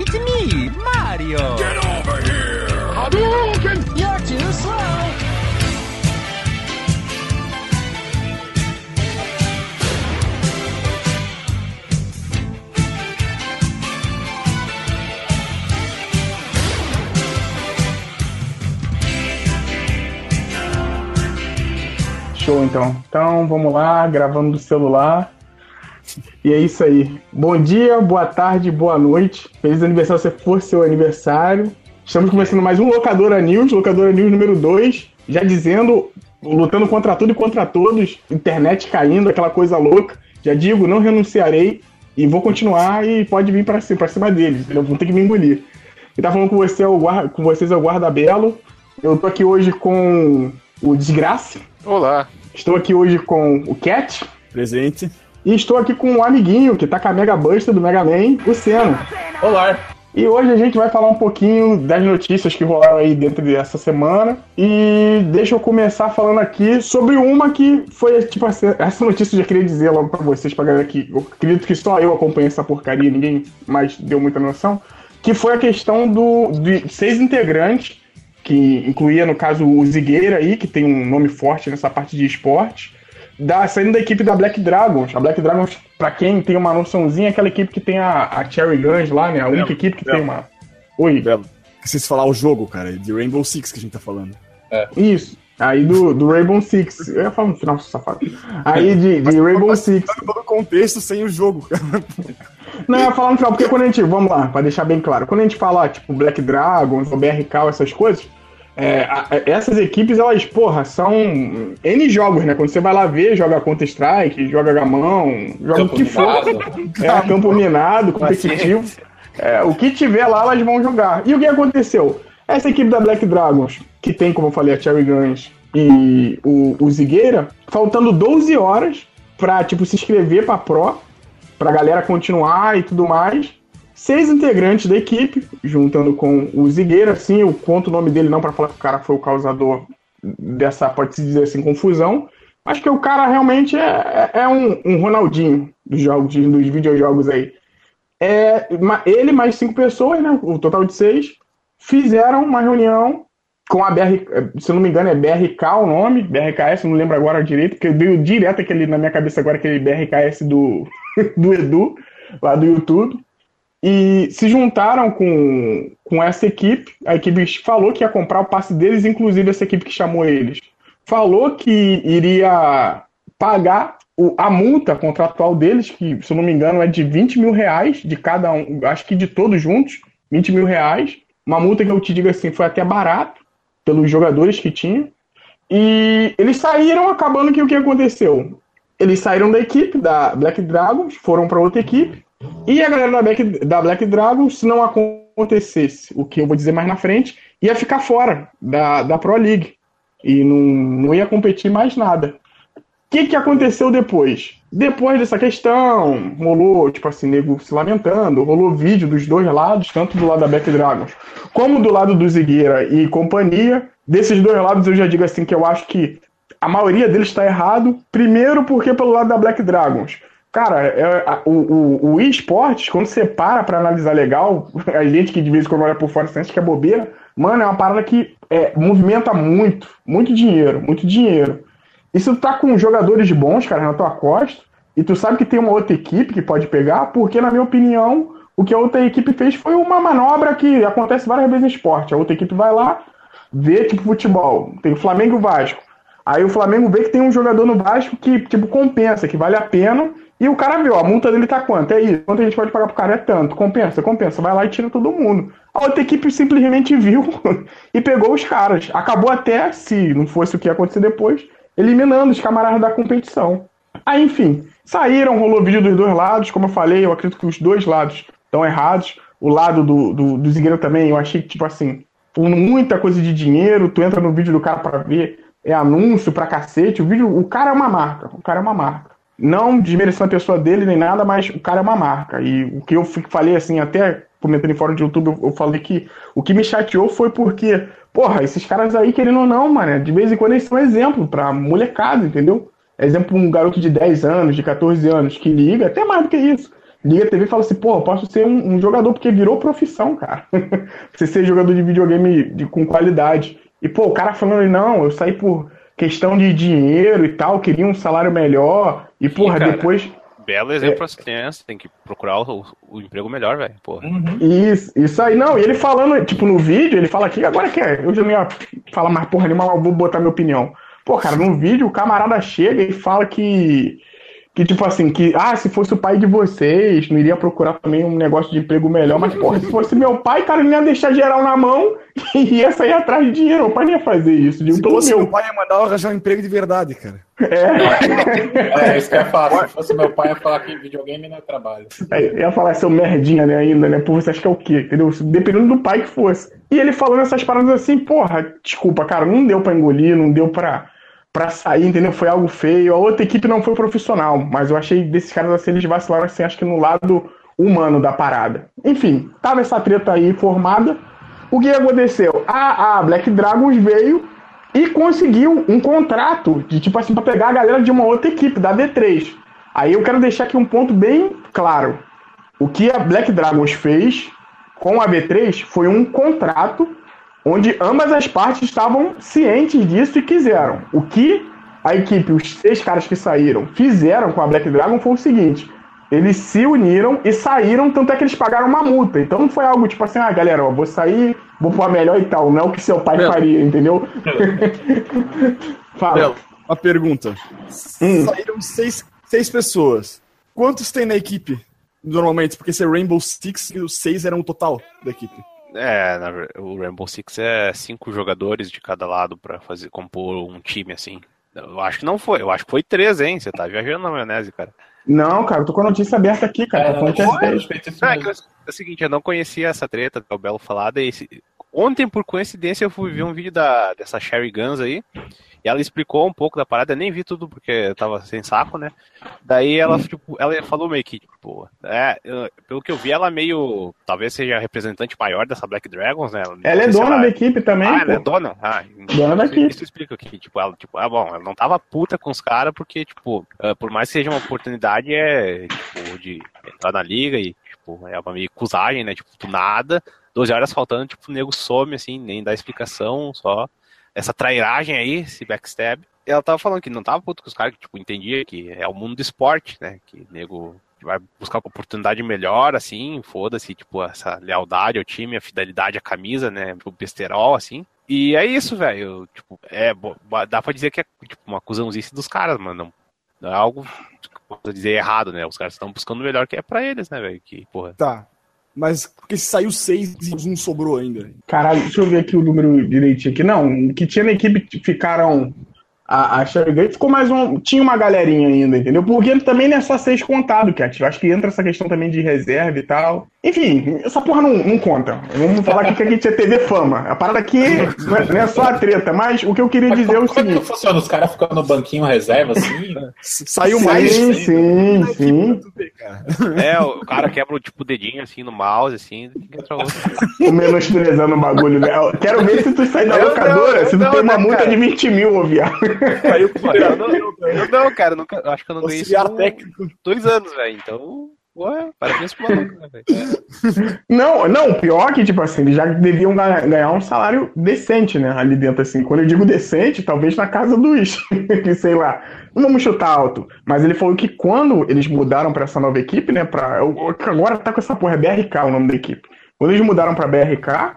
It's me, Mario! Get over here! Hadouken! You're too slow! Show então. Então vamos lá, gravando do celular. E é isso aí. Bom dia, boa tarde, boa noite. Feliz aniversário se for seu aniversário. Estamos começando mais um Locadora News, Locadora News número 2. Já dizendo, lutando contra tudo e contra todos, internet caindo, aquela coisa louca. Já digo, não renunciarei e vou continuar e pode vir para cima, pra cima deles, entendeu? Vão ter que me engolir. E tá falando com, você, é o guarda, com vocês é o Guarda Belo. Eu tô aqui hoje com o Desgraça. Olá. Estou aqui hoje com o Cat. Presente. E estou aqui com um amiguinho que tá com a Mega Buster do Mega Man, o Seno. Olá. E hoje a gente vai falar um pouquinho das notícias que rolaram aí dentro dessa semana. E deixa eu começar falando aqui sobre uma que foi, tipo, essa essa notícia eu já queria dizer logo pra vocês, pra galera que eu acredito que só eu acompanhei essa porcaria, ninguém mais deu muita noção. Que foi a questão do, de seis integrantes, que incluía, no caso, o Zigueira aí, que tem um nome forte nessa parte de esporte da, saindo da equipe da Black Dragons. A Black Dragons, pra quem tem uma noçãozinha, é aquela equipe que tem a, a Cherry Guns lá, né? A única equipe que Belo. tem uma. Oi, Belo. Esqueci de falar o jogo, cara. De Rainbow Six que a gente tá falando. isso. Aí do, do Rainbow Six. Eu ia falar no final, safado. Aí de, de Rainbow Six. Todo o contexto sem o jogo, cara. Não, eu ia falar no final, porque quando a gente. Vamos lá, pra deixar bem claro. Quando a gente fala, tipo, Black Dragons ou BRK, essas coisas. É, a- a- essas equipes, elas, porra, são N jogos, né? Quando você vai lá ver, joga Counter-Strike, joga gamão, joga o que for. É, campo minado, competitivo. É, o que tiver lá, elas vão jogar. E o que aconteceu? Essa equipe da Black Dragons, que tem, como eu falei, a Cherry Guns e o, o Zigueira, faltando 12 horas pra, tipo, se inscrever pra Pro, pra galera continuar e tudo mais. Seis integrantes da equipe, juntando com o Zigueira, assim, eu conto o nome dele não pra falar que o cara foi o causador dessa, pode-se dizer assim, confusão. Acho que o cara realmente é, é- é um, um Ronaldinho dos jogos, dos videojogos aí. É, ele mais cinco pessoas, né? O total de seis, fizeram uma reunião com a BR, se não me engano, é BRK o nome, BRKS, não lembro agora direito, porque veio direto aquele na minha cabeça agora, aquele BRKS do, do Edu, lá do YouTube. E se juntaram com, com essa equipe. A equipe falou que ia comprar o passe deles, inclusive essa equipe que chamou eles. Falou que iria pagar o- a multa contratual deles, que, se eu não me engano, é de 20 mil reais de cada um, acho que de todos juntos, 20 mil reais. Uma multa que eu te digo assim, foi até barato pelos jogadores que tinha. E eles saíram acabando que o que aconteceu? Eles saíram da equipe da Black Dragons, foram para outra equipe. E a galera da Black, da Black Dragons, se não acontecesse o que eu vou dizer mais na frente, ia ficar fora da, da Pro League. E não, não ia competir mais nada. O que, que aconteceu depois? Depois dessa questão, rolou, tipo assim, nego se lamentando, rolou vídeo dos dois lados, tanto do lado da Black Dragons como do lado do Zigueira e companhia. Desses dois lados eu já digo assim que eu acho que a maioria deles está errado. Primeiro porque pelo lado da Black Dragons. Cara, é, o, o, o eSports, quando você para pra analisar legal, a gente que de vez em quando olha por fora sente que é bobeira, mano, é uma parada que é, movimenta muito, muito dinheiro, muito dinheiro. E se tu tá com jogadores bons, cara, na tua costa, e tu sabe que tem uma outra equipe que pode pegar, porque, na minha opinião, o que a outra equipe fez foi uma manobra que acontece várias vezes no esporte. A outra equipe vai lá, vê, tipo, futebol. Tem o Flamengo e o Vasco. Aí o Flamengo vê que tem um jogador no Vasco que, tipo, compensa, que vale a pena. E o cara viu, a multa dele tá quanto? É isso. Quanto a gente pode pagar pro cara? É tanto. Compensa, compensa. Vai lá e tira todo mundo. A outra equipe simplesmente viu e pegou os caras. Acabou até, se não fosse o que ia acontecer depois, eliminando os camaradas da competição. Aí, enfim, saíram, rolou vídeo dos dois lados. Como eu falei, eu acredito que os dois lados estão errados. O lado do, do, do Zigueiro também, eu achei que, tipo assim, muita coisa de dinheiro, tu entra no vídeo do cara pra ver, é anúncio pra cacete. O vídeo, o cara é uma marca. O cara é uma marca. Não desmerecendo a pessoa dele nem nada, mas o cara é uma marca. E o que eu falei, assim, até comentando em fórum de YouTube, eu, falei que o que me chateou foi porque, porra, esses caras aí, querendo ou não, mano, de vez em quando eles são exemplo pra molecada, entendeu? Exemplo, um garoto de 10 anos, de 14 anos, que liga, até mais do que isso, liga a TV e fala assim, pô, posso ser um, um jogador, porque virou profissão, cara. Você ser jogador de videogame de, com qualidade. E, pô, o cara falando, não, eu saí por questão de dinheiro e tal, queria um salário melhor. E, porra, cara. depois. Belo exemplo as crianças, tem que procurar o, o emprego melhor, velho. Porra. Isso, isso aí, não. E ele falando, tipo, no vídeo, ele fala aqui, agora que é, eu já não ia falar mais porra nenhuma, mas vou botar minha opinião. Pô, cara, no vídeo o camarada chega e fala que. Que, tipo assim, que, ah, se fosse o pai de vocês, não iria procurar também um negócio de emprego melhor. Mas, porra, se fosse meu pai, cara, ele ia deixar geral na mão e ia sair atrás de dinheiro. O pai não ia fazer isso. Digo Se pelo fosse meu. meu pai ia mandar eu arranjar um emprego de verdade, cara. É. É, isso que é fácil. Se fosse meu pai, ia falar que videogame não é trabalho. Eu ia falar seu merdinha, né, ainda, né? Pô, você acha que é o quê? Entendeu? Dependendo do pai que fosse. E ele falando essas paradas assim, porra, desculpa, cara, não deu pra engolir, não deu pra, pra sair, entendeu? Foi algo feio. A outra equipe não foi profissional, mas eu achei desses caras assim, eles vacilaram assim, acho que no lado humano da parada. Enfim, tava essa treta aí formada. O que aconteceu? A, a Black Dragons veio e conseguiu um contrato de tipo assim pra pegar a galera de uma outra equipe, da D3. Aí eu quero deixar aqui um ponto bem claro. O que a Black Dragons fez com a B3 foi um contrato onde ambas as partes estavam cientes disso e quiseram. O que a equipe, os seis caras que saíram, fizeram com a Black Dragon foi o seguinte: eles se uniram e saíram, tanto é que eles pagaram uma multa. Então não foi algo tipo assim, ah, galera, ó, vou sair, vou pôr melhor e tal. Não é o que seu pai Belo. faria, entendeu? Fala. Belo, uma pergunta. Hum. Saíram seis, seis pessoas. Quantos tem na equipe, normalmente? Porque se é Rainbow Six, os seis eram o total da equipe. É, na o Rainbow Six é cinco jogadores de cada lado pra fazer compor um time assim. Eu acho que não foi, eu acho que foi três, hein? Você tá viajando na maionese, cara. Não, cara, eu tô com a notícia aberta aqui, cara. É, que é é, é o seguinte, eu não conhecia essa treta que o Belo falada. E esse- ontem, por coincidência, eu fui ver um vídeo da, dessa Sherry Guns aí. E ela explicou um pouco da parada, eu nem vi tudo porque eu tava sem saco, né? Daí ela, tipo, ela falou meio que, tipo, é, eu- pelo que eu vi, ela meio. Talvez seja a representante maior dessa Black Dragons, né? Não Ela é dona da equipe também, Ah, ela é pô. dona? Ah, Dona da equipe. isso explica aqui, tipo, ela, tipo, ah, bom, ela não tava puta com os caras porque, tipo, ah, por mais que seja uma oportunidade, é, tipo, de entrar na liga e, tipo, é uma meio cusagem, né, tipo, do nada, 12 horas faltando, tipo, o nego some, assim, nem dá explicação, só essa trairagem aí, esse backstab. Ela tava falando que não tava puto com os caras, que, tipo, entendia que é o mundo do esporte, né, que nego vai buscar uma oportunidade melhor, assim, foda-se, tipo, essa lealdade ao time, a fidelidade à camisa, né, o besterol, assim. E é isso, velho, tipo, é, dá pra dizer que é, tipo, uma acusãozice dos caras, mano, não, não é algo, vou dizer, errado, né, os caras estão buscando o melhor que é pra eles, né, velho, que, porra, Tá. Mas porque se saiu seis e um sobrou ainda. Caralho, deixa eu ver aqui o número direitinho aqui. Não, que tinha na equipe ficaram. A, a Sherry ficou mais um. Tinha uma galerinha ainda, entendeu? Porque também não é só seis contado, Cat. Eu acho que entra essa questão também de reserva e tal. Enfim, essa porra não, não conta. Vamos falar aqui que a gente é TV fama. A parada aqui não é, não é só a treta, mas o que eu queria Mas dizer é o como, como é que seguinte. funciona? Os caras ficam no banquinho reserva assim? S- Saiu Sim, mais. sim, sim. Cara. é, o cara quebra, tipo, o dedinho, assim, no mouse, assim. O menosprezando o bagulho, né? Eu Quero ver se tu sai da Eu não, locadora, eu se tu não, tem uma né, multa cara? de 20 mil, ô viado. Eu não, eu não, cara, nunca, eu acho que eu não ganhei isso técnico. dois anos, velho, então, parabéns pro maluco, né, velho. Não, não, pior que, tipo assim, eles já deviam ga- ganhar um salário decente, né? Ali dentro, assim. Quando eu digo decente, talvez na casa dos. que sei lá. Não vamos chutar alto. Mas ele falou que quando eles mudaram pra essa nova equipe, né? Pra, agora tá com essa porra, é BRK o nome da equipe. Quando eles mudaram pra BRK,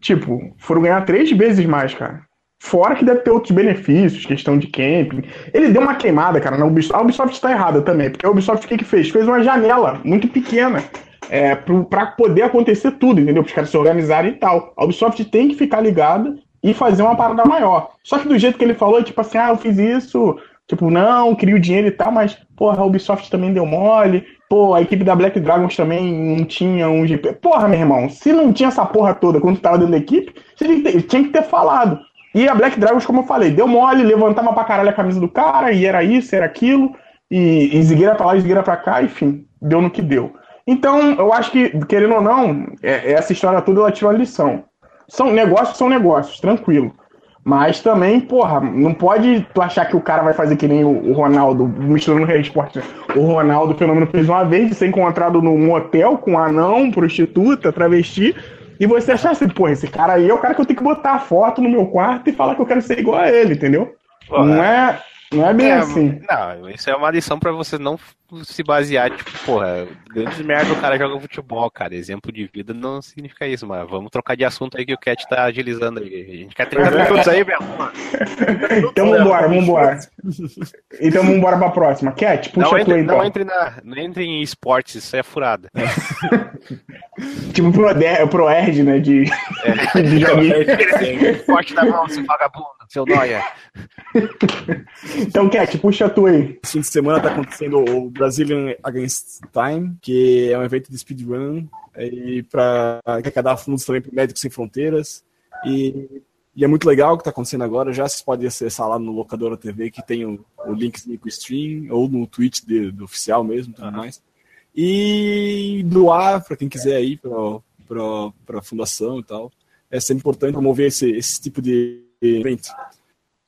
tipo, foram ganhar três vezes mais, cara. Fora que deve ter outros benefícios, questão de camping. Ele deu uma queimada, cara, na Ubisoft. A Ubisoft tá errada também, porque a Ubisoft o que, que fez? Fez uma janela muito pequena é, pra poder acontecer tudo, entendeu? Para os caras se organizarem e tal. A Ubisoft tem que ficar ligada e fazer uma parada maior. Só que do jeito que ele falou, tipo assim, ah, eu fiz isso, tipo, não, queria o dinheiro e tal, mas, porra, a Ubisoft também deu mole, pô, a equipe da Black Dragons também não tinha um GP. Porra, meu irmão, se não tinha essa porra toda quando tava dentro da equipe, você tinha que ter falado. E a Black Dragons, como eu falei, deu mole, levantava pra caralho a camisa do cara, e era isso, era aquilo, e, e zigueira pra lá, zigueira pra cá, enfim, deu no que deu. Então, eu acho que, querendo ou não, é- essa história toda ela tirou a lição. São negócios, são negócios, tranquilo. Mas também, porra, não pode tu achar que o cara vai fazer que nem o, o Ronaldo, misturando no esporte. O Ronaldo, pelo menos, fez uma vez de ser encontrado num hotel com um anão, prostituta, travesti, e você achar assim, porra, esse cara aí é o cara que eu tenho que botar a foto no meu quarto e falar que eu quero ser igual a ele, entendeu? Pô, Não é, não é bem É, assim. Não, isso é uma lição pra você não se basear, tipo, porra, grande merda o cara joga futebol, cara. Exemplo de vida não significa isso, mas vamos trocar de assunto aí que o Cat tá agilizando aí. A gente quer 30 minutos aí, Belo. Então vambora, vambora. Então vambora pra próxima. Cat, puxa Não entre, então. não, entre na, não entre em esportes, isso é furada. Tipo pro, pro Erd, né? De, de joguinho. Esporte da mão, seu vagabundo, seu noia. Então, Cat, puxa a tua aí. Esse fim de semana tá acontecendo o Brazilian Against Time, que é um evento de speedrun e para arrecadar fundos também para Médicos Sem Fronteiras. E, e é muito legal o que tá acontecendo agora. Já vocês podem acessar lá no Locadora TV, que tem o, o linkzinho com o stream, ou no Twitch de- do oficial mesmo, tudo mais. E doar para quem quiser aí para a fundação e tal. É sempre importante promover esse, esse tipo de evento.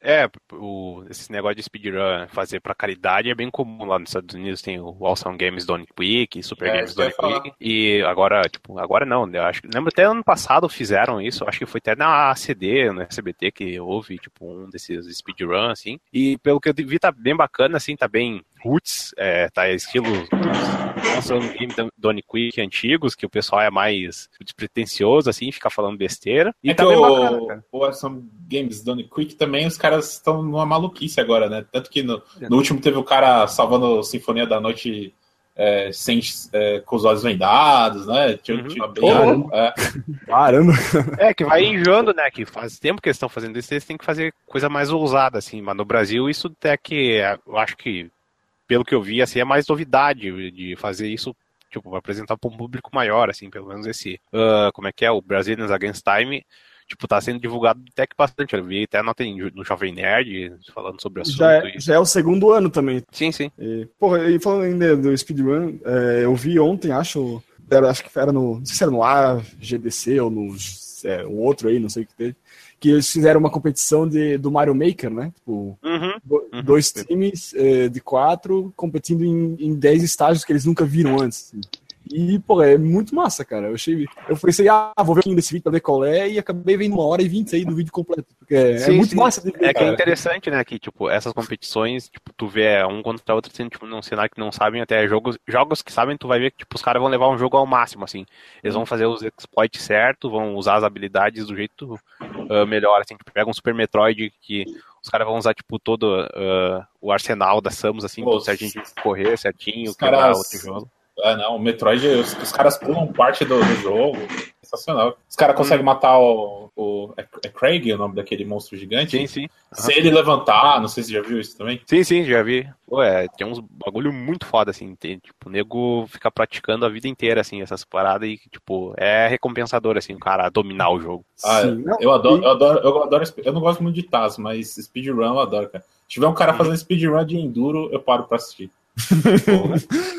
É, o, esse negócio de speedrun fazer pra caridade é bem comum lá nos Estados Unidos. Tem o Awesome Games Done Quick, Super É, Games ia Quick. E agora, tipo, agora não. Eu acho, lembro até ano passado fizeram isso. Acho que foi até na ACD, no SBT, que houve, tipo, um desses speedrun, assim. E pelo que eu vi, tá bem bacana, assim, tá bem roots, é, tá estilo Awesome Game Done Quick antigos, que o pessoal é mais despretensioso, assim, fica falando besteira. E É tá que bem o, bacana, cara. o Awesome Games Done Quick também, os caras estão numa maluquice agora, né? Tanto que no, no último teve o cara salvando Sinfonia da Noite é, sem, é, com os olhos vendados, né? Tinha, Uhum. tinha bem, é, Caramba! É, que vai enjoando, né? Que faz tempo que eles estão fazendo isso, eles têm que fazer coisa mais ousada, assim. Mas no Brasil, isso até que é, eu acho que, pelo que eu vi, assim, é mais novidade de fazer isso, tipo, apresentar para um público maior, assim, pelo menos esse. ah, como é que é? O Brazilians Against Time. Tipo, tá sendo divulgado até que bastante. Eu vi até nota no Jovem Nerd falando sobre o assunto. Já é, e- já é o segundo ano também. Sim, sim. E, porra, e falando ainda do speedrun, é, eu vi ontem, acho, era, acho que era no, não sei se era no AGDC ou no é, um outro aí, não sei o que teve, que eles fizeram uma competição de, do Mario Maker, né? Tipo, Uhum. Uhum. dois times é, de quatro competindo em, em dez estágios que eles nunca viram antes. assim. E, pô, é muito massa, cara. Eu achei. Eu pensei, ah, vou ver um pouquinho desse vídeo pra ver qual é, e acabei vendo uma hora e vinte aí do vídeo completo. Porque é, é Sim, muito sim. massa de ver. É que é cara. interessante, né, que, tipo, essas competições, tipo, tu vê um contra outro, assim, tipo, num cenário que não sabem, até jogos, jogos que sabem, tu vai ver que, tipo, os caras vão levar um jogo ao máximo, assim. Eles vão fazer os exploits certo, vão usar as habilidades do jeito ah, melhor, assim, tipo, pega um Super Metroid que os caras vão usar, tipo, todo ah, o arsenal da Samus, assim, Pô, pro certinho de correr certinho, os quebrar outro jogo. Ah, não, o Metroid, os, os caras pulam parte do, do jogo. Sensacional. Os caras conseguem matar o. o é, é Craig o nome daquele monstro gigante? Sim, sim. Se ele levantar, não sei se você já viu isso também. Sim, sim, já vi. Pô, é, tem uns bagulho muito foda, assim, tem, tipo, o nego fica praticando a vida inteira, assim, essas paradas e, tipo, é recompensador, assim, o cara dominar o jogo. Ah, Sim, não, eu adoro, eu adoro, eu adoro, eu não gosto muito de Taz, mas speedrun eu adoro, cara. Se tiver um cara fazendo speedrun de enduro, eu paro pra assistir.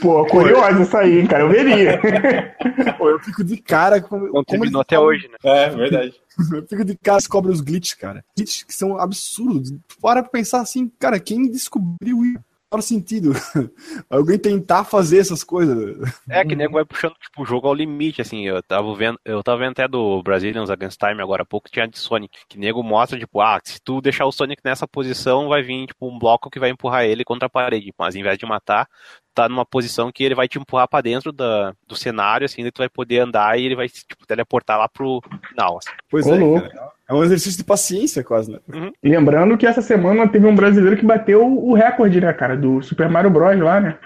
Pô, curioso isso aí, hein, cara. Eu veria. Pô, eu fico de cara com. Não terminou até hoje, né? É, verdade. Eu fico de cara descobre os glitches, cara. Glitches que são absurdos. Para pra pensar assim, cara, quem descobriu isso? Faz sentido. Alguém tentar fazer essas coisas. É, que nego vai puxando, tipo, o jogo ao limite, assim, eu tava vendo, eu tava vendo até do Brazilians Against Time agora há pouco, tinha de Sonic, que nego mostra, tipo, ah, se tu deixar o Sonic nessa posição, vai vir, tipo, um bloco que vai empurrar ele contra a parede, mas ao invés de matar, tá numa posição que ele vai te empurrar pra dentro da, do cenário, assim, daí tu vai poder andar e ele vai, tipo, teleportar lá pro final, assim. Pois Ô, é, louco. cara. É um exercício de paciência, quase, né? Lembrando que essa semana teve um brasileiro que bateu o recorde, né, cara, do Super Mario Bros. lá, né?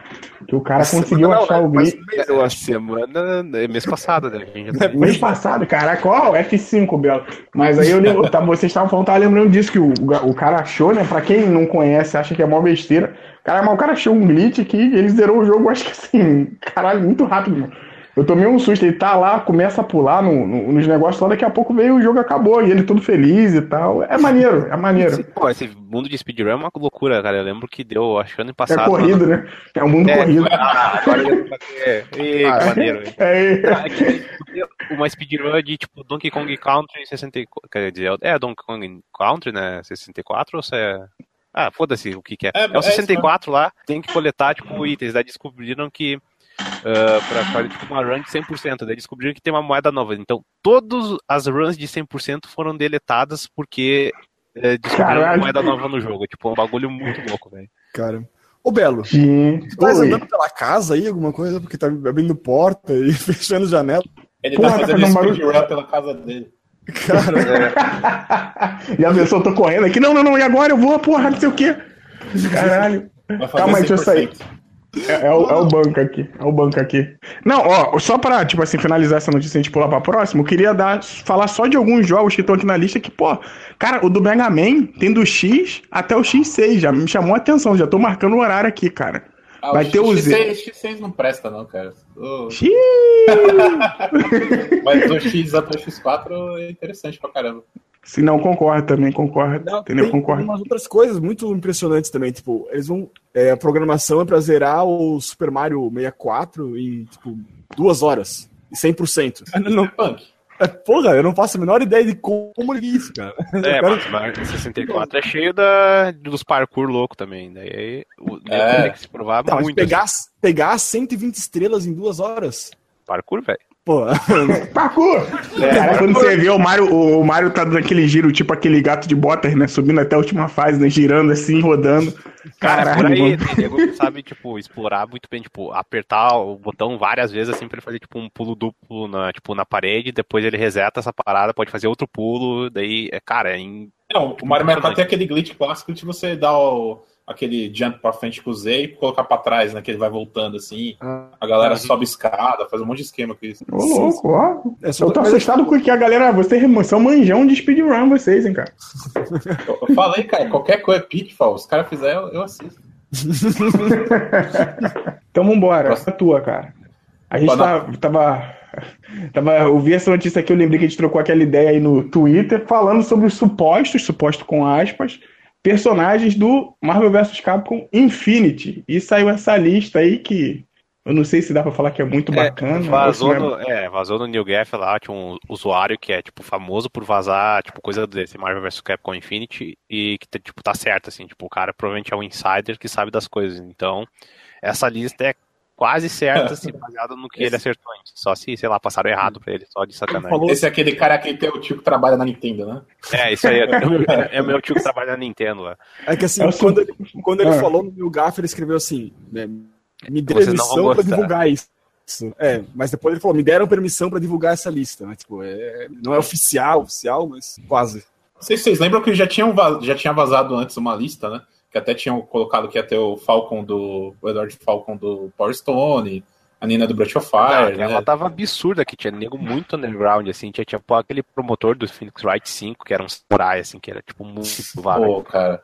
Que o cara conseguiu Não, achar o mas- glitch. mas eu acho. Semana, mês passado, né? Tá- Mês passado, caraca, ó, o F5, Belo. Mas aí eu lembro, tá, vocês estavam falando, tava lembrando disso, que o, o cara achou, né? Pra quem não conhece, acha que é mó besteira. Cara, mas o cara achou um glitch que ele zerou o jogo, acho que assim, caralho, muito rápido, mano. Eu tomei um susto, ele tá lá, começa a pular no- no- nos negócios lá, daqui a pouco veio o jogo acabou, e ele todo feliz e tal. É maneiro, é maneiro. Pô, esse mundo de speedrun é uma loucura, cara. Eu lembro que deu, acho que ano É passado. corrido, né? É um mundo É, corrido. Ah, agora deu pra ter. Ih, que maneiro, velho. É, É que uma speedrun de tipo Donkey Kong Country 64. Quer dizer, é Donkey Kong Country, né? 64 ou se é. Ah, foda-se o que, que é. É, É, o é isso 64 lá, tem que coletar, tipo, itens. Daí descobriram que. Uh, pra fazer tipo, uma run de 100%. Daí descobriram que tem uma moeda nova. Então, todas as runs de 100% foram deletadas porque eh, descobriram uma Caralho. moeda nova no jogo. Tipo, é um bagulho muito louco, velho. Cara. Ô, Belo, Gente, tu tá oi. andando pela casa aí, alguma coisa? Porque tá abrindo porta e fechando janela. Ele Porra, tá tá fazendo fazendo barulho. speedrun pela casa dele. Cara, Já pensou, eu tô correndo aqui. Não, não, não, e agora eu vou, porra, não sei o quê. Caralho. Calma aí, deixa eu sair. 100%. É, é o, é o banco aqui. É o banco aqui. Não, ó, só pra, tipo assim, finalizar essa notícia e a gente pular pra próxima, eu queria dar, falar só de alguns jogos que estão aqui na lista que, pô, cara, o do Mega Man tem do X até o X6, já me chamou a atenção, já tô marcando o horário aqui, cara. Ah, Vai o ter o X6, Z. X6 não presta, não, cara. O- Xiii. Mas o X até o X4 é interessante pra caramba. Se não, concordo também, concordo. Não, entendeu? tem Concordo. umas outras coisas muito impressionantes também. Tipo, eles vão. é, a programação é pra zerar o Super Mario 64 em, tipo, duas horas. E 100%. Eu não, Punk. É, porra, eu não faço a menor ideia de como é isso, cara. É, quero- mas, mas 64 é cheio da, dos parkour louco também. Daí o É. tem que se provar mas muito. pegar, assim. pegar 120 estrelas em duas horas. Parkour, velho. Pô, Parkour! Cara, quando você vê o Mario, o, o Mario tá dando aquele giro, tipo aquele gato de botas, né? Subindo até a última fase, né? Girando assim, rodando. Cara, Caralho, por aí mano. tem nego que sabe, tipo, explorar muito bem, tipo, apertar o botão várias vezes, assim, pra ele fazer, tipo, um pulo duplo na, tipo, na parede, depois ele reseta essa parada, pode fazer outro pulo, daí, é, cara, é em... Não, o Mario 64 tem aquele glitch clássico de você dar o- aquele jump pra frente com o Z e colocar pra trás, né? Que ele vai voltando assim. A galera Uhum. sobe escada, faz um monte de esquema com isso. Ô, louco, ó. é só Eu tô assustado com que a galera. Vocês são manjão de speedrun, vocês, hein, cara. Eu, eu falei, cara, qualquer coisa Pitfall, os caras fizerem, eu, eu assisto. Então vambora. Essa é tua, cara. A gente tá, tava. Tava, eu vi essa notícia aqui, eu lembrei que a gente trocou aquela ideia aí no Twitter, falando sobre os supostos, suposto com aspas, personagens do Marvel vs Capcom Infinity. E saiu essa lista aí que eu não sei se dá pra falar que é muito bacana. vazou, é- no, é, vazou no New Gaf lá, tinha um usuário que é, tipo, famoso por vazar, tipo, coisa desse Marvel vs Capcom Infinity e que, tipo, tá certo, assim, tipo, o cara provavelmente é um insider que sabe das coisas, então essa lista é quase certa, assim, baseada no que ele acertou antes, só se, sei lá, passaram errado pra ele, só de sacanagem. Falou- Esse é aquele cara que tem o tio que trabalha na Nintendo, né? É, isso aí, é, meu- é meu tio que trabalha na Nintendo lá. É que assim, É quando, ele, quando ele Ah. falou no meu gafe, ele escreveu assim: né, me dê permissão pra divulgar isso. É, mas depois ele falou: me deram permissão pra divulgar essa lista. Né? Tipo, é, não é oficial, oficial, mas quase. Não sei se vocês lembram que já, tinham já tinha vazado antes uma lista, né? Que até tinham colocado que ia ter o Falcon do. O Edward Falcon do Power Stone, a Nina do Breath of Ah, Fire, ela né? tava absurda que tinha nego muito underground, assim, tinha, tinha pô, aquele promotor do Phoenix Wright 5, que era um samurai, assim, que era tipo muito válido. Pô, cara.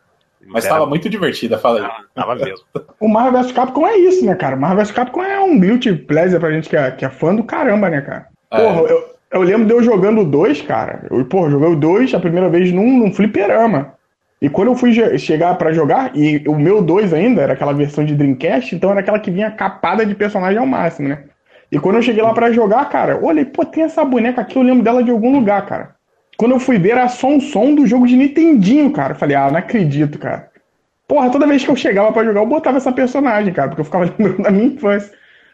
Mas Era- tava muito divertida, fala aí. Tava mesmo. O Marvel vs Capcom é isso, né, cara? O Marvel vs Capcom é um guilty pleasure pra gente que é, que é fã do caramba, né, cara? É. Porra, eu, eu lembro de eu jogando 2, cara. Eu, porra, joguei o 2 a primeira vez num, num fliperama. E quando eu fui chegar pra jogar, e o meu 2 ainda era aquela versão de Dreamcast, então era aquela que vinha capada de personagem ao máximo, né? E quando eu cheguei lá pra jogar, cara, olhei, pô, tem essa boneca aqui, eu lembro dela de algum lugar, cara. Quando eu fui ver, era só um som do jogo de Nintendinho, cara. Eu falei, ah, não acredito, cara. Porra, toda vez que eu chegava pra jogar, eu botava essa personagem, cara, porque eu ficava lembrando da minha infância.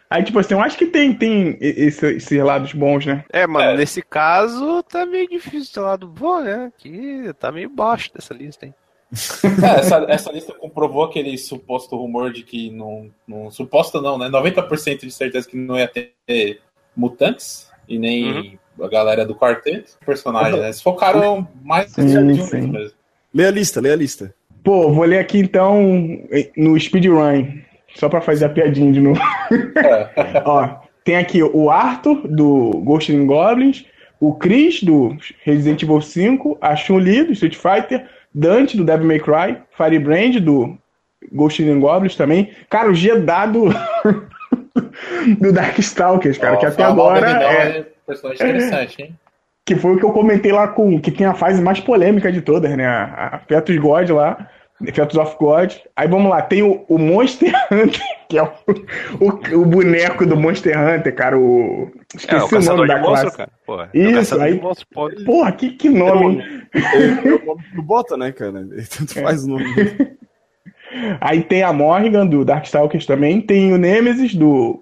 Aí, tipo assim, eu acho que tem, tem esse- esses lados bons, né? É, mano, É. nesse caso tá meio difícil ter lado bom, né? Que tá meio baixo dessa lista, hein? É, essa, essa lista comprovou aquele suposto rumor de que não. não suposto não, né? 90% de certeza que não ia ter mutantes e nem a galera do quarteto. Personagem, né? Eles focaram mais Sim, um sim. mesmo. Lê a lista, lê a lista. Pô, vou ler aqui então no speedrun, só pra fazer a piadinha de novo. É. Ó, tem aqui o Arthur, do Ghost and Goblins, o Chris, do Resident Evil 5, a Chun-Li, do Street Fighter, Dante, do Devil May Cry, Firebrand, do Ghost and Goblins também. Cara, o G do, do Darkstalkers, cara, que até agora é, é personagem interessante, hein? que foi o que eu comentei lá com que tem a fase mais polêmica de todas, né? A, a Fetus God lá, Fetus of God. Aí vamos lá, tem o, o Monster Hunter, que é o, o, o boneco do Monster Hunter, cara, o Esqueci É, o o, nome de da monstro, classe. cara. Porra, é o Isso, aí- de monstro, pô. Porra, que, que nome, hein? Não bota, né, cara? Tanto faz o nome. Aí tem a Morrigan do Darkstalkers também, tem o Nemesis do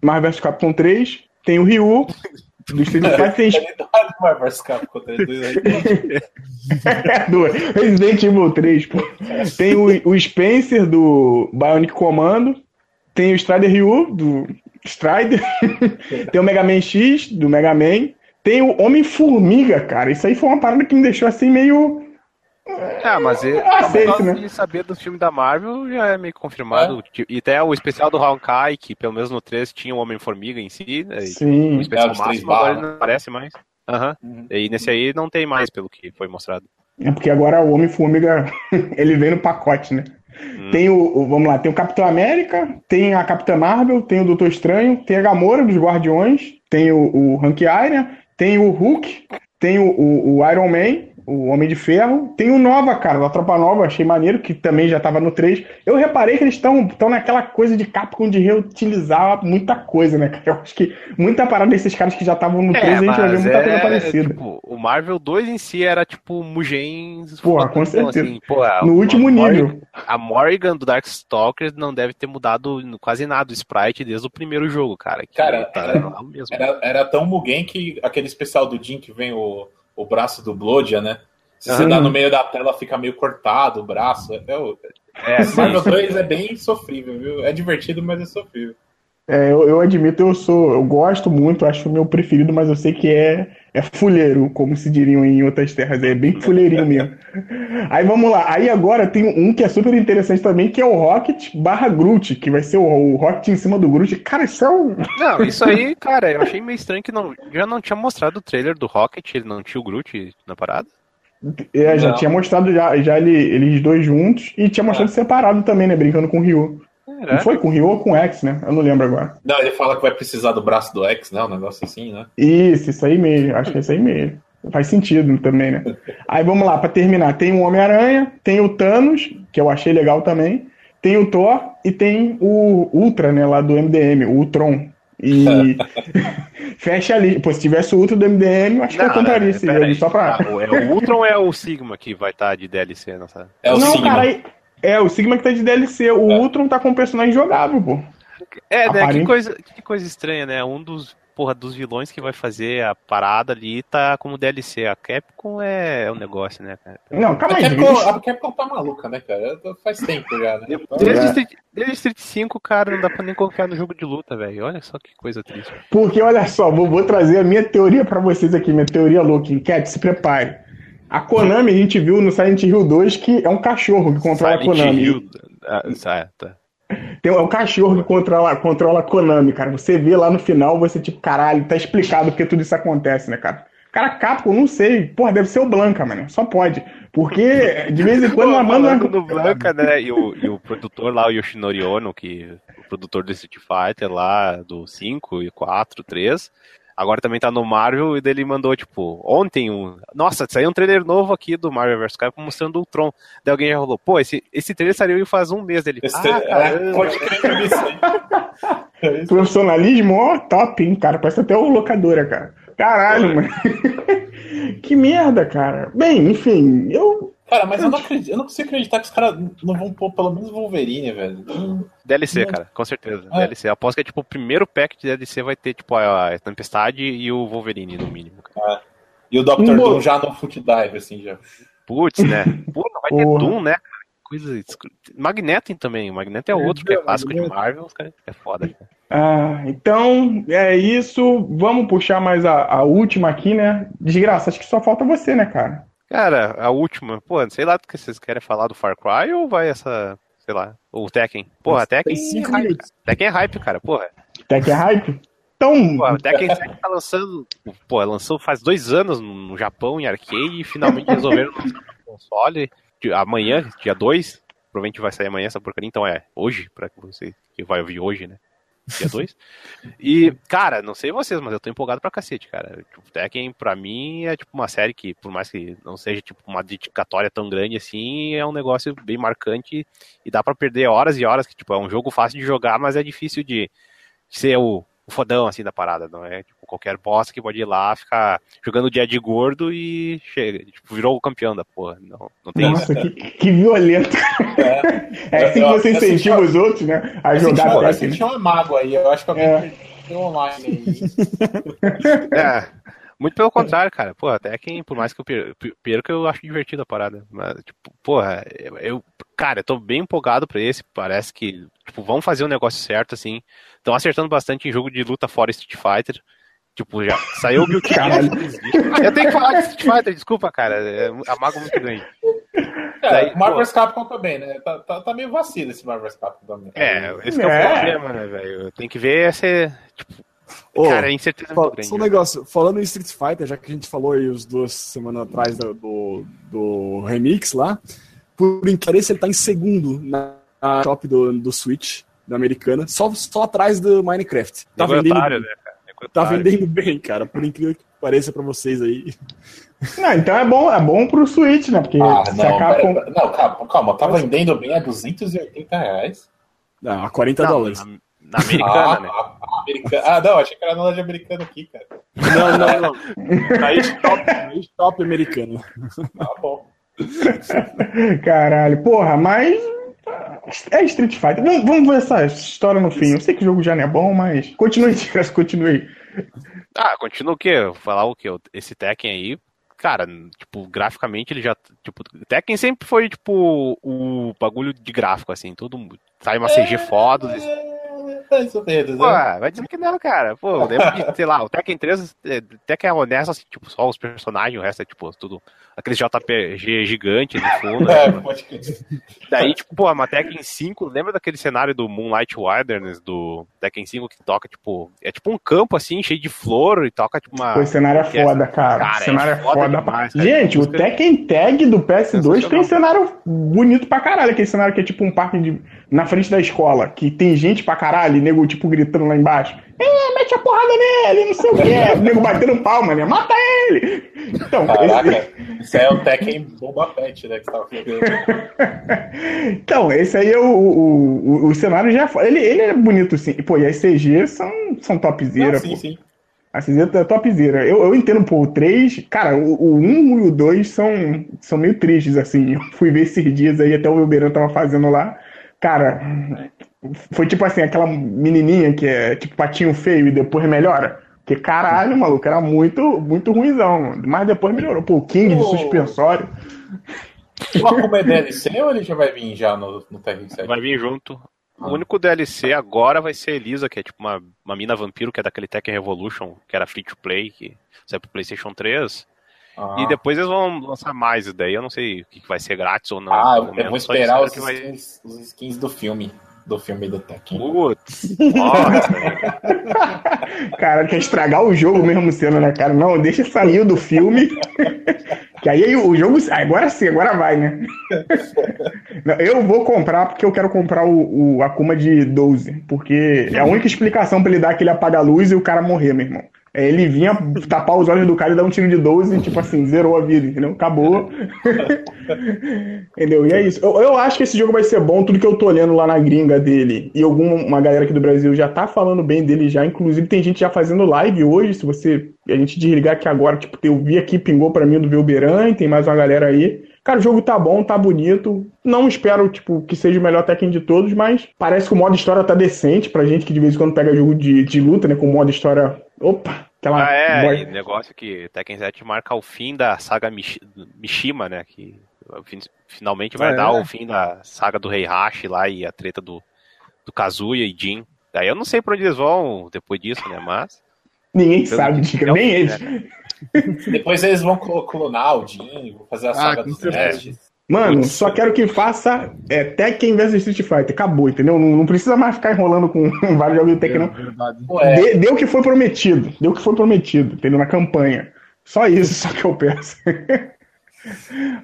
Marvel vs Capcom 3, tem o Ryu do Street Fighter, tem Vai vs Capcom 3 aí. do Resident Evil 3, pô. Tem o, o Spencer do Bionic Commando, tem o Strider Ryu do Strider, tem o Mega Man X do Mega Man, tem o Homem-Formiga, cara. Isso aí foi uma parada que me deixou assim meio. Ah, mas é, Aceito, só né? de saber do filme da Marvel já é meio confirmado. E até o especial do Honkai, que pelo menos no 3 tinha o Homem-Formiga em si, né, e Sim. o especial É, máximo agora ele não aparece mais. Aham. Uhum. E nesse aí não tem mais, pelo que foi mostrado. É porque agora o Homem-Formiga, ele vem no pacote, né? Tem o, o- vamos lá, tem o Capitão América, tem a Capitã Marvel, tem o Doutor Estranho, tem a Gamora dos Guardiões, tem o, o Hank Iron, tem o Hulk, tem o, o, o Iron Man, o Homem de Ferro, tem o Nova, cara, da Tropa Nova, achei maneiro, que também já tava no 3. Eu reparei que eles estão naquela coisa de Capcom de reutilizar muita coisa, né, cara? Eu acho que muita parada desses caras que já estavam no 3, a gente vai ver muita coisa parecida. É, tipo, o Marvel 2 em si era tipo Mugens. Porra, com fodão, certeza. assim, porra, No último nível. A Morrigan do Darkstalkers não deve ter mudado quase nada o sprite desde o primeiro jogo, cara. que Cara, tá era-. Era, era tão Mugen que aquele especial do Jim que vem o, o braço do Blodia, né? Se você Ah. dá no meio da tela, fica meio cortado o braço. É, o É, Marvel sim. 2 é bem sofrível, viu? É divertido, mas é sofrível. É, eu, eu admito, eu sou, eu gosto muito, acho o meu preferido, mas eu sei que é, é fuleiro, como se diriam em outras terras, é bem fuleirinho mesmo. Aí vamos lá, aí agora tem um que é super interessante também, que é o Rocket barra Groot, que vai ser o, o Rocket em cima do Groot. Cara, isso é um... Não, isso aí, cara, eu achei meio estranho que não, já não tinha mostrado o trailer do Rocket, ele não tinha o Groot na parada. É, já Não. tinha mostrado já, já ele- eles dois juntos, e tinha mostrado separado também, né, brincando com o Ryu. Não foi com o Ryu ou com o X, né? Eu não lembro agora. Não, ele fala que vai precisar do braço do X, né? Um negócio assim, né? Isso, isso aí mesmo. Acho que é isso aí mesmo. Faz sentido também, né? Aí vamos lá, pra terminar. Tem o Homem-Aranha, tem o Thanos, que eu achei legal também. Tem o Thor e tem o Ultra, né, lá do MDM, o Ultron. E fecha ali. Pô, se tivesse o Ultra do MDM, eu acho que eu compraria esse jogo só pra. Ah, o- É o Ultron ou é o Sigma que vai estar de DLC nessa? É o não, Sigma. cara, aí- é o Sigma que tá de DLC. O É. Ultron tá com um personagem jogável, pô. É, né? Que coisa, que coisa estranha, né? Um dos, porra, dos vilões que vai fazer a parada ali tá como DLC. A Capcom é um negócio, né, cara? Não, calma A aí. Capcom, eles- a Capcom tá maluca, né, cara? Faz tempo já, né? Desde, É. Street, desde Street 5, cara, não dá pra nem confiar no jogo de luta, velho. Olha só que coisa triste. Porque, olha só, vou, vou trazer a minha teoria pra vocês aqui, minha teoria louca. Cat, se prepare. A Konami, a gente viu no Silent Hill 2 que é um cachorro que controla a Silent Konami. Hill, ah, tá. Tem, é um cachorro que controla, controla a Konami, cara. Você vê lá no final, você, tipo, caralho, tá explicado porque tudo isso acontece, né, cara? Cara, Capcom, não sei. Porra, deve ser o Blanca, mano. Só pode. Porque, de vez em quando, ela manda. Falando do Blanca, né? E o, e o produtor lá, o Yoshinori Ono, que, o produtor do Street Fighter lá, do 5 e 4, 3. Agora também tá no Marvel e dele mandou, tipo, ontem um. Nossa, saiu um trailer novo aqui do Marvel vs Capcom mostrando o Tron. Daí alguém já falou, pô, esse, esse trailer saiu faz um mês dele. Esse ah, é, pode crer que. É. Profissionalismo, ó, top, hein, cara. Parece até o locadora, cara. Caralho, mano. que merda, cara. Bem, enfim, eu. Cara, mas eu não, acredito, eu não consigo acreditar que os caras não vão pôr pelo menos Wolverine, velho. Hum, DLC, Não. cara, com certeza. É. DLC. Aposto que é tipo o primeiro pack de DLC vai ter, tipo, a, Tempestade e o Wolverine, no mínimo. cara. E o Dr. Um Doom já no Foot Dive, assim, já. Putz, né? Pô, não vai ter. Doom, né? Coisa. Magneto também. O Magneto é outro que é clássico de Marvel, cara. É foda, cara. Ah, então, é isso. Vamos puxar mais a, a última aqui, né? Desgraça, acho que só falta você, né, cara? Cara, a última, pô, sei lá do que vocês querem falar do Far Cry ou vai essa, sei lá, o Tekken? Porra, Tekken. É hype. Tekken é hype, cara, porra. Que é hype? Então, Pô, Tekken 7 tá lançando. Pô, lançou faz dois anos no Japão em arcade e finalmente resolveram lançar no console. Amanhã, dia 2. Provavelmente vai sair amanhã essa porcaria, então é hoje, pra você que vai ouvir hoje, né? Dia 2. E, cara, não sei vocês, mas eu tô empolgado pra cacete, cara. Tipo, Tekken, pra mim, é tipo uma série que, por mais que não seja tipo uma dedicatória tão grande assim, é um negócio bem marcante e dá pra perder horas e horas, que tipo, é um jogo fácil de jogar, mas é difícil de ser o o fodão, assim, da parada, não é tipo, qualquer bosta que pode ir lá, ficar jogando o dia de gordo e chega, tipo, virou o campeão da porra. Não, não tem Nossa, que, que violento. É, assim que você incentiva os outros, né? A jogar Eu senti uma mágoa aí, eu acho que alguém É. online aí. É, muito pelo contrário, cara. Pô, até quem, por mais que eu per- per- perca, eu acho divertido a parada. Mas, tipo, porra, eu, eu- cara, eu tô bem empolgado pra esse. Parece que, tipo, vão fazer o negócio certo, assim. Estão acertando bastante em jogo de luta fora Street Fighter. Tipo, já saiu o Guilty Gear. Eu tenho que falar de Street Fighter, desculpa, cara. É a mago muito grande. É, Daí, o Marvel's Capcom também, né? Tá, tá, tá meio vacilo esse Marvel's Capcom também. É, esse que é o É. problema, né, velho? Tem que ver esse. Tipo, Ô, cara, a incerteza é Fala- muito grande. Só um negócio, falando em Street Fighter, já que a gente falou aí os duas semanas atrás do, do, do remix lá, por interesse ele tá em segundo na, na top do, do Switch, da americana, só, só atrás do Minecraft. Tá vendendo, otário, né, cara? Tá vendendo bem, cara, por incrível que pareça pra vocês aí. Não, então é bom, é bom pro Switch, né? Porque Ah, não, a Capcom. pera- não, calma, calma, tá vendendo bem a 280 reais. Não, a 40 Não, dólares. na, na americana, ah, né? a- a americana. Ah, não, achei que era na loja americana aqui, cara. Não, não, não. Na eShop, na eShop americana. Tá bom. Caralho, porra, mas. É Street Fighter. Vamos, vamos ver essa história no fim. Eu sei que o jogo já não é bom, mas. Continue, Tiras, continue. Ah, continua o quê? Falar o quê? Esse Tekken aí, cara, tipo, graficamente ele já. Tipo, Tekken sempre foi, tipo, o bagulho de gráfico, assim, todo mundo. Sai uma CG foda. É, isso mesmo, Pô, né? vai dizer que não, cara. Pô, eu lembro de, sei lá, o Tekken 3, é, Tekken é honesto, assim, tipo, só os personagens, o resto é, tipo, tudo. Aqueles JPG gigante no fundo. É, né? pode. Daí, tipo, pô, a Tekken 5, lembra daquele cenário do Moonlight Wilderness, do Tekken 5, que toca, tipo, é tipo um campo, assim, cheio de flor, e toca, tipo, uma... Pô, esse cenário é é- foda, cara. Cara, o cenário é é foda foda. demais, pra... cara. Gente, o Música- Tekken Tag do PS2 tem cenário bonito pra caralho. Aquele cenário que é tipo um parque de... na frente da escola, que tem gente pra caralho, e nego, tipo, gritando lá embaixo. É, mete a porrada nele, não sei o quê. o nego batendo palma, né? Mata ele! Então, esse... Caraca, isso aí é o Tekken Bomba Pet, né? Que você tava. Então, esse aí é o, o, o, o cenário já. Ele, ele é bonito sim. E, pô, e as CG são, são topzera, Não, sim, pô. sim. A CG é topzera. Eu, eu entendo, pô, o 3. Cara, o, o 1 e o 2 são, são meio tristes, assim. Eu fui ver esses dias aí, até o Wilberan tava fazendo lá. Cara, foi tipo assim, aquela menininha que é tipo patinho feio e depois melhora. Porque caralho, maluco, era muito, muito ruimzão. mano. Mas depois melhorou. Pô, o King de suspensório. O Akuma é DLC ou ele já vai vir já no, no Tekken 7? Vai vir junto. Ah. O único DLC agora vai ser Elisa, que é tipo uma, uma mina vampiro, que é daquele Tekken Revolution, que era free to play, que saiu pro PlayStation 3. Ah. E depois eles vão lançar mais, daí eu não sei o que que vai ser grátis ou não. Ah, eu vou esperar os que vai- skins, os skins do filme. Do filme do Tekken. Putz, nossa, Cara, quer estragar o jogo mesmo sendo, né, cara? Não, deixa sair do filme. que aí o jogo. Agora sim, agora vai, né? Não, eu vou comprar porque eu quero comprar o, o Akuma de 12. Porque é a única explicação pra ele dar aquele apaga-luz e o cara morrer, meu irmão. É, ele vinha tapar os olhos do cara e dar um tiro de 12 e, tipo assim, zerou a vida, entendeu? Acabou. entendeu? E é isso. Eu, eu acho que esse jogo vai ser bom, tudo que eu tô olhando lá na gringa dele. E alguma galera aqui do Brasil já tá falando bem dele já. Inclusive, tem gente já fazendo live hoje. Se você. A gente desligar aqui agora, tipo, eu vi aqui, pingou pra mim do Velberan, tem mais uma galera aí. Cara, o jogo tá bom, tá bonito. Não espero, tipo, que seja o melhor Tekken de todos, mas parece que o modo história tá decente pra gente que de vez em quando pega jogo de, de luta, né? Com modo história. Opa! Aquela. Ah, é, negócio que Tekken 7 marca o fim da saga Mish- Mishima, né? Que fin- finalmente vai Ah, é? dar o fim da saga do Rei Hashi lá e a treta do, do Kazuya e Jin. Daí eu não sei pra onde eles vão depois disso, né? Mas. Ninguém pelo sabe, que- diga, é nem eles. né? Depois eles vão clo- clonar o Jin, vão fazer a saga com dos. Mano, Putz. só quero que faça é, Tekken vs Street Fighter. Acabou, entendeu? Não, não precisa mais ficar enrolando com vários jogos de Tekken, não. Verdade. Ué, Dê- Deu o que foi prometido. Deu o que foi prometido, entendeu? Na campanha. Só isso, só que eu peço.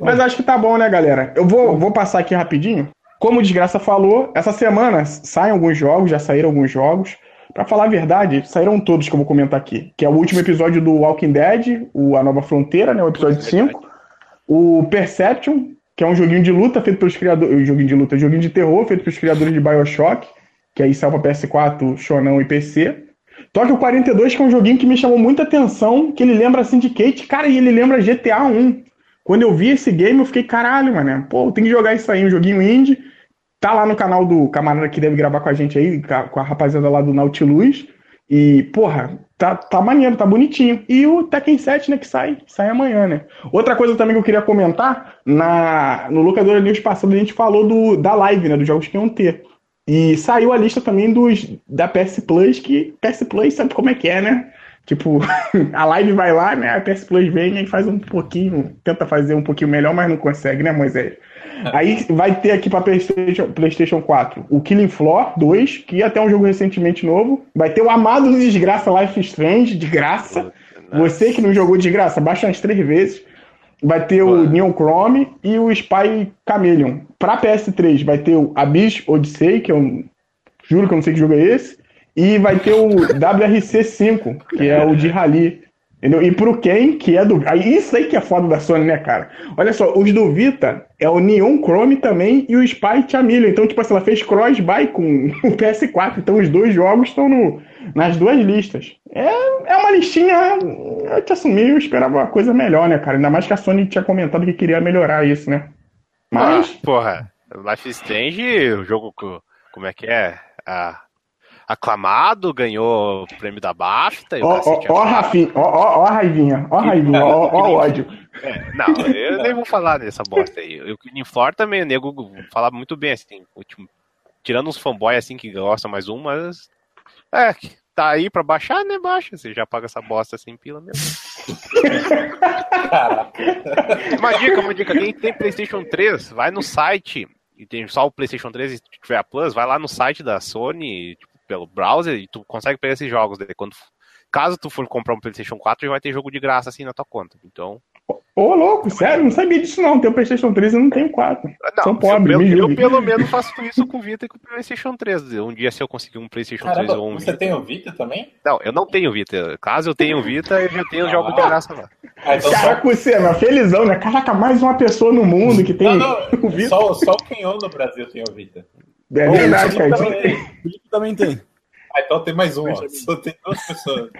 Mas acho que tá bom, né, galera? Eu vou, vou passar aqui rapidinho. Como o Desgraça falou, essa semana saem alguns jogos, já saíram alguns jogos. Pra falar a verdade, saíram todos que eu vou comentar aqui. Que é o último episódio do Walking Dead, o A Nova Fronteira, né? O episódio 5. O Perception, que é um joguinho de luta feito pelos criadores. Joguinho de luta, joguinho de terror feito pelos criadores de Bioshock, que aí pra PS4, Shonão e PC. Tóquio 42, que é um joguinho que me chamou muita atenção, que ele lembra Syndicate, cara, e ele lembra GTA 1. Quando eu vi esse game, eu fiquei, caralho, mano, pô, tem que jogar isso aí, um joguinho indie. Tá lá no canal do camarada que deve gravar com a gente aí, com a rapaziada lá do Nautilus. E, porra, tá, tá maneiro, tá bonitinho. E o Tekken 7, né, que sai, sai amanhã, né? Outra coisa também que eu queria comentar, na, no Locadora News passado a gente falou do, da live, né, dos jogos que iam ter. E saiu a lista também dos da PS Plus, que PS Plus sabe como é que é, né? Tipo, a live vai lá, né? A PS Plus vem e faz um pouquinho, tenta fazer um pouquinho melhor, mas não consegue, né, Moisés? Aí vai ter aqui para PlayStation, PlayStation 4 o Killing Floor 2, que até um jogo recentemente novo. Vai ter o Amado do Desgraça Life Strange, de graça. Você que não jogou de graça, baixa umas três vezes. Vai ter o Neon Chrome e o Spy Chameleon. Pra PS3 vai ter o Abyss Odyssey, que eu juro que eu não sei que jogo é esse. E vai ter o WRC5, que é o de Rally. Entendeu? E pro Ken, que é do. Aí, isso aí que é foda da Sony, né, cara? Olha só, os do Vita é o Neon Chrome também e o Spy Chameleon. Então, tipo assim, ela fez cross-buy com o PS4. Então, os dois jogos estão no, nas duas listas. É, é uma listinha. Eu te assumi, eu esperava uma coisa melhor, né, cara? Ainda mais que a Sony tinha comentado que queria melhorar isso, né? Mas. Ah, porra, Life Strange, o jogo. Como é que é? Ah, aclamado, ganhou o prêmio da BAFTA. Ó, ó, ó, Rafinha, ó, Raivinha, ó, Raivinha, ó, ó, o ódio. É, não, eu nem vou falar nessa bosta aí. O Killing Floor também, o nego falava muito bem, assim, último, tirando uns fanboys assim que gostam mais um, mas. É, tá aí pra baixar, né? Baixa. Você já paga essa bosta sem pila mesmo. uma dica, uma dica. Quem tem PlayStation 3, vai no site e tem só o PlayStation 3 e tiver a Plus, vai lá no site da Sony, tipo, pelo browser e tu consegue pegar esses jogos. Daí quando, caso tu for comprar um PlayStation 4, já vai ter jogo de graça assim na tua conta. Então. Ô, louco, sério, não sabia disso não. Tem o PlayStation 3 e não tenho 4. Não, São pobres, eu, me eu, pelo menos faço isso com o Vita e com o PlayStation 3. Um dia, se eu conseguir um PlayStation Caramba, 3 ou um você Vita. tem o Vita também? Não, eu não tenho Vita. Caso eu tenha um Vita, eu já tenho jogo de graça lá. Ah, então só, Caraca, você, meu, felizão, né? Caraca, mais uma pessoa no mundo que tem não, não, o Vita. só, só o Kenyon no Brasil tem o Vita. É verdade, cara. O Felipe também tem. Ah, então tem mais um, ó. Só tem duas pessoas.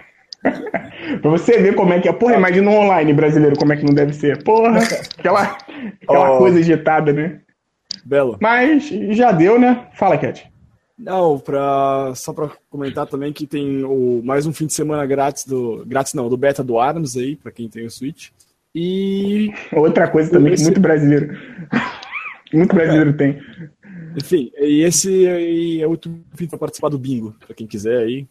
Pra você ver como é que é. Porra, imagina um online brasileiro como é que não deve ser. Porra, aquela, aquela Oh. coisa agitada, né? Belo. Mas já deu, né? Fala, Cat. Não, pra, só pra comentar também que tem o, mais um fim de semana grátis do. Grátis não, do beta do Arms aí, pra quem tem o Switch. E. Outra coisa também que muito brasileiro. Muito brasileiro tem. Enfim, e esse aí é o último fim pra participar do bingo, pra quem quiser aí.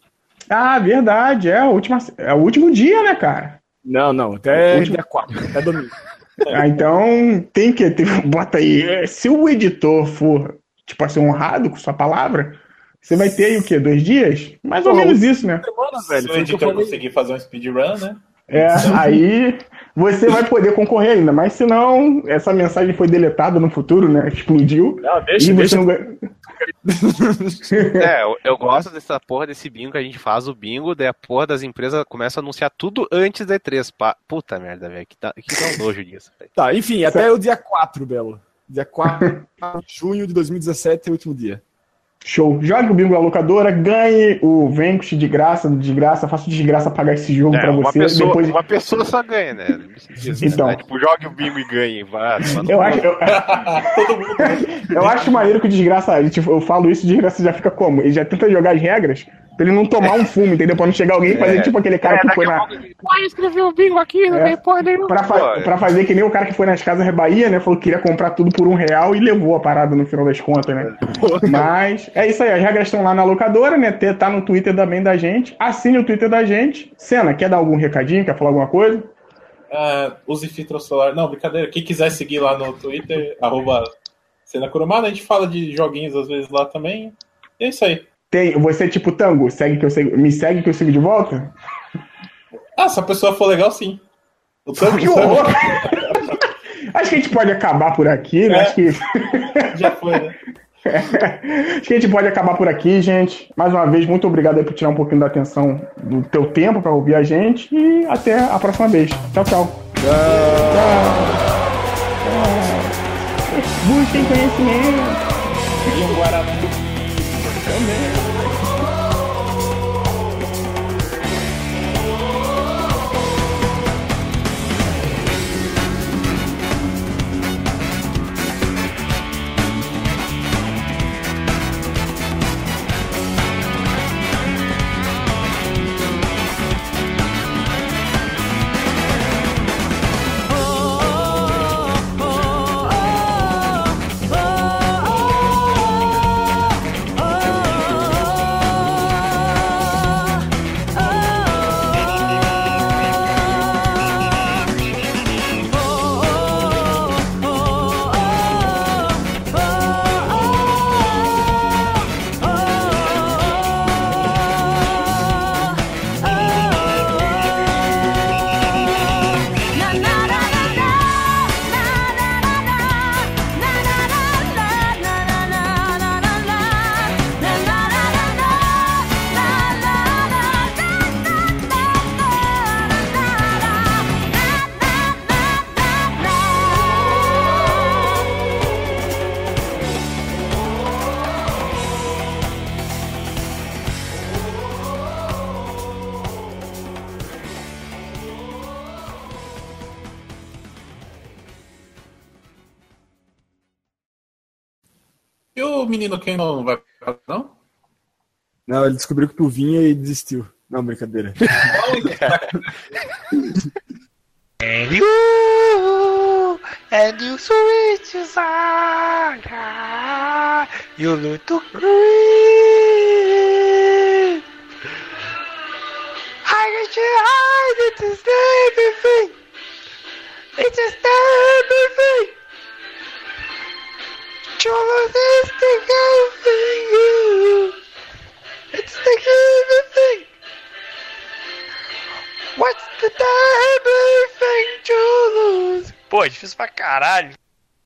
Ah, verdade. É, a última, é o último dia, né, cara? Não, não, até Último- dia 4, até domingo. Ah, então tem que ter. Bota aí. é, Se o editor for, tipo assim, honrado com sua palavra, você vai ter aí o quê? Dois dias? Mais ou Pô, menos isso, né? Semana, Se velho, o foi o editor conseguir fazer um speedrun, né? É, aí você vai poder concorrer ainda, mas se não, essa mensagem foi deletada no futuro, né? Explodiu. Não, deixa, e você deixa. não ganha. É, eu, eu gosto dessa porra desse bingo que a gente faz, o bingo, daí a porra das empresas começa a anunciar tudo antes da E3. pá. Puta merda, velho. Que, dá- que dá um nojo disso, velho. Tá, enfim, até o dia 4, Belo. Dia 4 de junho de 2017 é o último dia. Show. Jogue o bingo da locadora, ganhe o Vanquish de graça, de graça, faça de graça pagar esse jogo É, pra uma, você. pessoa, Depois... uma pessoa só ganha, né? Isso, Então. né? Tipo, jogue o bingo e ganhe. No Eu acho, eu, eu acho maneiro que o desgraça, tipo, eu falo isso, o desgraça já fica como? Ele já tenta jogar as regras pra ele não tomar um fumo, entendeu? Pra não chegar alguém e fazer tipo aquele cara que foi na. Vai escrever o bingo aqui, não É. tem porra nenhuma. Pra, fa- pra fazer que nem o cara que foi nas casas Bahia, né? Falou que queria comprar tudo por um real e levou a parada no final das contas, né? Mas é isso aí, as regras estão lá na locadora, né? Tá no Twitter também da gente. Assine o Twitter da gente. Senna, quer dar algum recadinho? Quer falar alguma coisa? Ah, use filtro solar. Não, brincadeira. Quem quiser seguir lá no Twitter, arroba Cena Curumada, a gente fala de joguinhos às vezes lá também. E é isso aí. Tem, você é tipo tango, segue que eu sigo, me segue que eu sigo de volta? Ah, se a pessoa for legal, sim. O tanto Que horror! Acho que a gente pode acabar por aqui, né? É. Acho que. já foi, né? Acho que a gente pode acabar por aqui, gente. Mais uma vez, muito obrigado por tirar um pouquinho da atenção do teu tempo para ouvir a gente. E até a próxima vez. Tchau, tchau. Tchau. Busquem conhecimento. E um Guaraná. Também. Menino quem não vai pra não? Não, ele descobriu que tu vinha e desistiu. Não, brincadeira. And you, and you switch aside, you look to green. I get you hide, it's a stupid thing. It's a stupid thing. Trouble is the Pô, é difícil pra caralho.